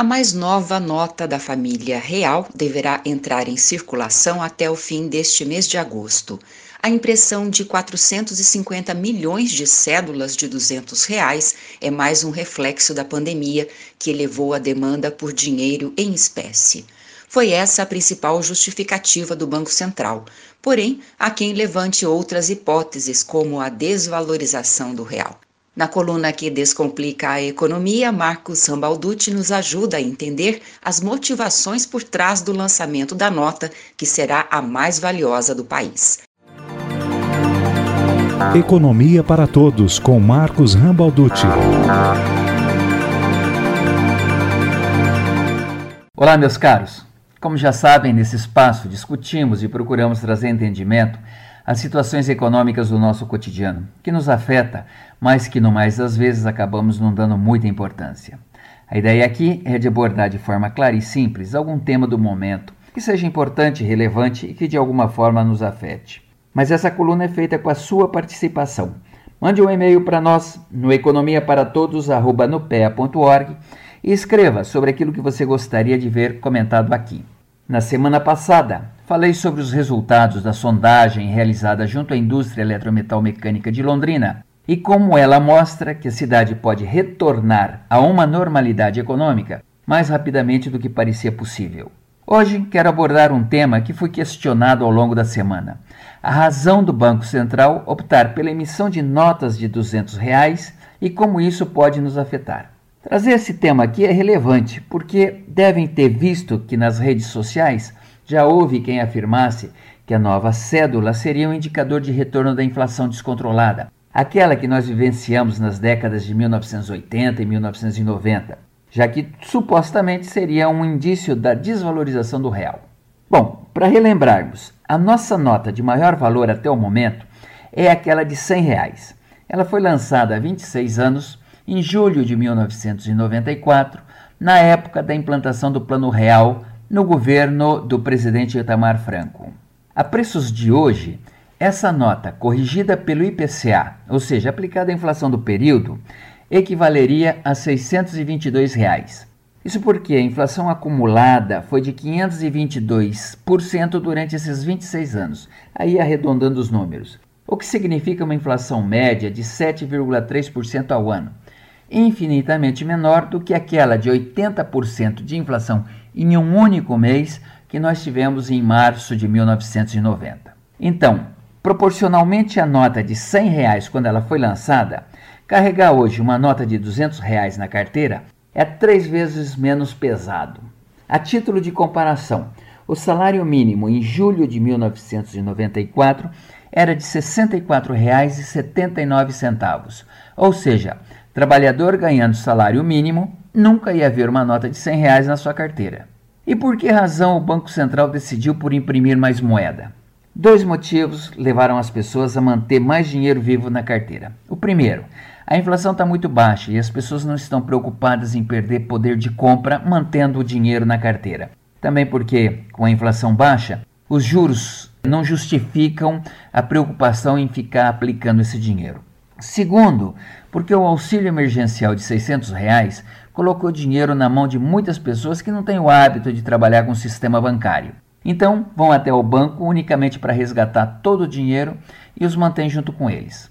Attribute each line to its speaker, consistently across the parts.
Speaker 1: A mais nova nota da família real deverá entrar em circulação até o fim deste mês de agosto. A impressão de 450 milhões de cédulas de 200 reais é mais um reflexo da pandemia que elevou a demanda por dinheiro em espécie. Foi essa a principal justificativa do Banco Central. Porém, há quem levante outras hipóteses, como a desvalorização do real. Na coluna que descomplica a economia, Marcos Rambalducci nos ajuda a entender as motivações por trás do lançamento da nota, que será a mais valiosa do país.
Speaker 2: Economia para Todos, com Marcos Rambalducci.
Speaker 3: Olá, meus caros. Como já sabem, nesse espaço discutimos e procuramos trazer entendimento às situações econômicas do nosso cotidiano, que nos afeta, mas que no mais das vezes acabamos não dando muita importância. A ideia aqui é de abordar de forma clara e simples algum tema do momento que seja importante, relevante e que de alguma forma nos afete. Mas essa coluna é feita com a sua participação. Mande um e-mail para nós no economiaparatodos@nupea.org e escreva sobre aquilo que você gostaria de ver comentado aqui. Na semana passada, falei sobre os resultados da sondagem realizada junto à indústria eletrometal mecânica de Londrina e como ela mostra que a cidade pode retornar a uma normalidade econômica mais rapidamente do que parecia possível. Hoje quero abordar um tema que foi questionado ao longo da semana: a razão do Banco Central optar pela emissão de notas de 200 reais e como isso pode nos afetar. Trazer esse tema aqui é relevante porque devem ter visto que nas redes sociais já houve quem afirmasse que a nova cédula seria um indicador de retorno da inflação descontrolada, aquela que nós vivenciamos nas décadas de 1980 e 1990, já que supostamente seria um indício da desvalorização do real. Bom, para relembrarmos, a nossa nota de maior valor até o momento é aquela de 100 reais. Ela foi lançada há 26 anos, em julho de 1994, na época da implantação do Plano Real no governo do presidente Itamar Franco. A preços de hoje, essa nota, corrigida pelo IPCA, ou seja, aplicada à inflação do período, equivaleria a 622 reais. Isso porque a inflação acumulada foi de 522% durante esses 26 anos, aí arredondando os números, o que significa uma inflação média de 7,3% ao ano, infinitamente menor do que aquela de 80% de inflação em um único mês que nós tivemos em março de 1990. Então, proporcionalmente à nota de 100 reais quando ela foi lançada, carregar hoje uma nota de 200 reais na carteira é três vezes menos pesado. A título de comparação, o salário mínimo em julho de 1994 era de R$ 64,79, ou seja, trabalhador ganhando salário mínimo nunca ia ver uma nota de 100 reais na sua carteira. E por que razão o Banco Central decidiu por imprimir mais moeda? Dois motivos levaram as pessoas a manter mais dinheiro vivo na carteira. O primeiro, a inflação está muito baixa e as pessoas não estão preocupadas em perder poder de compra mantendo o dinheiro na carteira. Também porque, com a inflação baixa, os juros não justificam a preocupação em ficar aplicando esse dinheiro. Segundo, porque o auxílio emergencial de 600 reais colocou dinheiro na mão de muitas pessoas que não têm o hábito de trabalhar com o sistema bancário. Então, vão até o banco unicamente para resgatar todo o dinheiro e os mantém junto com eles.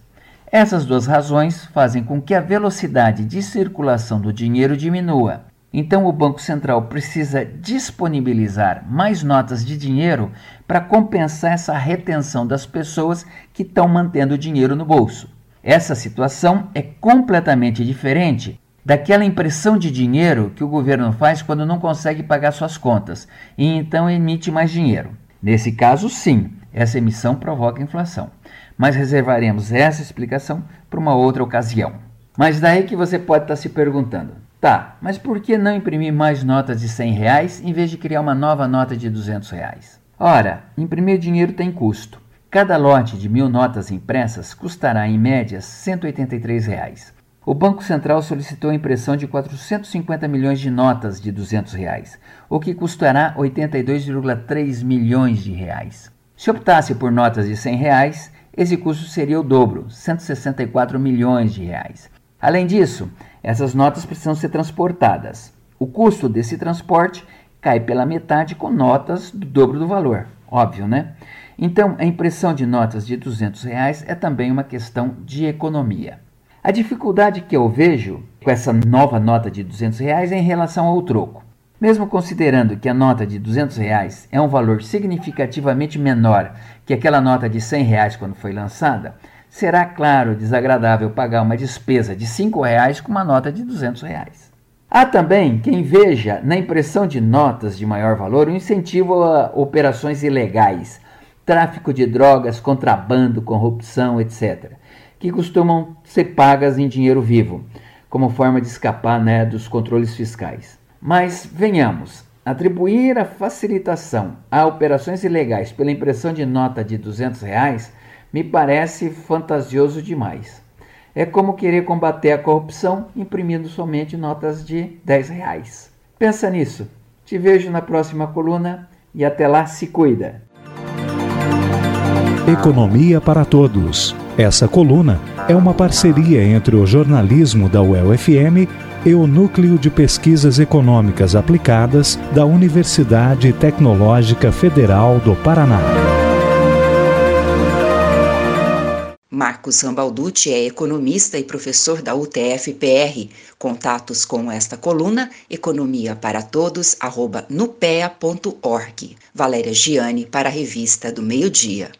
Speaker 3: Essas duas razões fazem com que a velocidade de circulação do dinheiro diminua. Então, o Banco Central precisa disponibilizar mais notas de dinheiro para compensar essa retenção das pessoas que estão mantendo o dinheiro no bolso. Essa situação é completamente diferente daquela impressão de dinheiro que o governo faz quando não consegue pagar suas contas e então emite mais dinheiro. Nesse caso, sim, essa emissão provoca inflação mas reservaremos essa explicação para uma outra ocasião. Mas daí que você pode estar se perguntando, tá, mas por que não imprimir mais notas de 100 reais em vez de criar uma nova nota de 200 reais? Ora, imprimir dinheiro tem custo. Cada lote de mil notas impressas custará em média 183 reais. O Banco Central solicitou a impressão de 450 milhões de notas de 200 reais, o que custará 82,3 milhões de reais. Se optasse por notas de 100 reais, esse custo seria o dobro, 164 milhões de reais. Além disso, essas notas precisam ser transportadas. O custo desse transporte cai pela metade com notas do dobro do valor, óbvio, né? Então, a impressão de notas de 200 reais é também uma questão de economia. A dificuldade que eu vejo com essa nova nota de 200 reais é em relação ao troco. Mesmo considerando que a nota de 200 reais é um valor significativamente menor que aquela nota de 100 reais quando foi lançada, será, claro, desagradável pagar uma despesa de 5 reais com uma nota de 200 reais. Há também quem veja na impressão de notas de maior valor um incentivo a operações ilegais, tráfico de drogas, contrabando, corrupção, etc., que costumam ser pagas em dinheiro vivo, como forma de escapar né, dos controles fiscais. Mas venhamos, atribuir a facilitação a operações ilegais pela impressão de nota de 200 reais me parece fantasioso demais. É como querer combater a corrupção imprimindo somente notas de 10 reais. Pensa nisso. Te vejo na próxima coluna e até lá se cuida.
Speaker 2: Economia para Todos. Essa coluna é uma parceria entre o jornalismo da UEL-FM e o Núcleo de Pesquisas Econômicas Aplicadas da Universidade Tecnológica Federal do Paraná.
Speaker 1: Marcos Rambalducci é economista e professor da UTF-PR. Contatos com esta coluna, economia para todos, arroba nupea.org. Valéria Giani para a Revista do Meio Dia.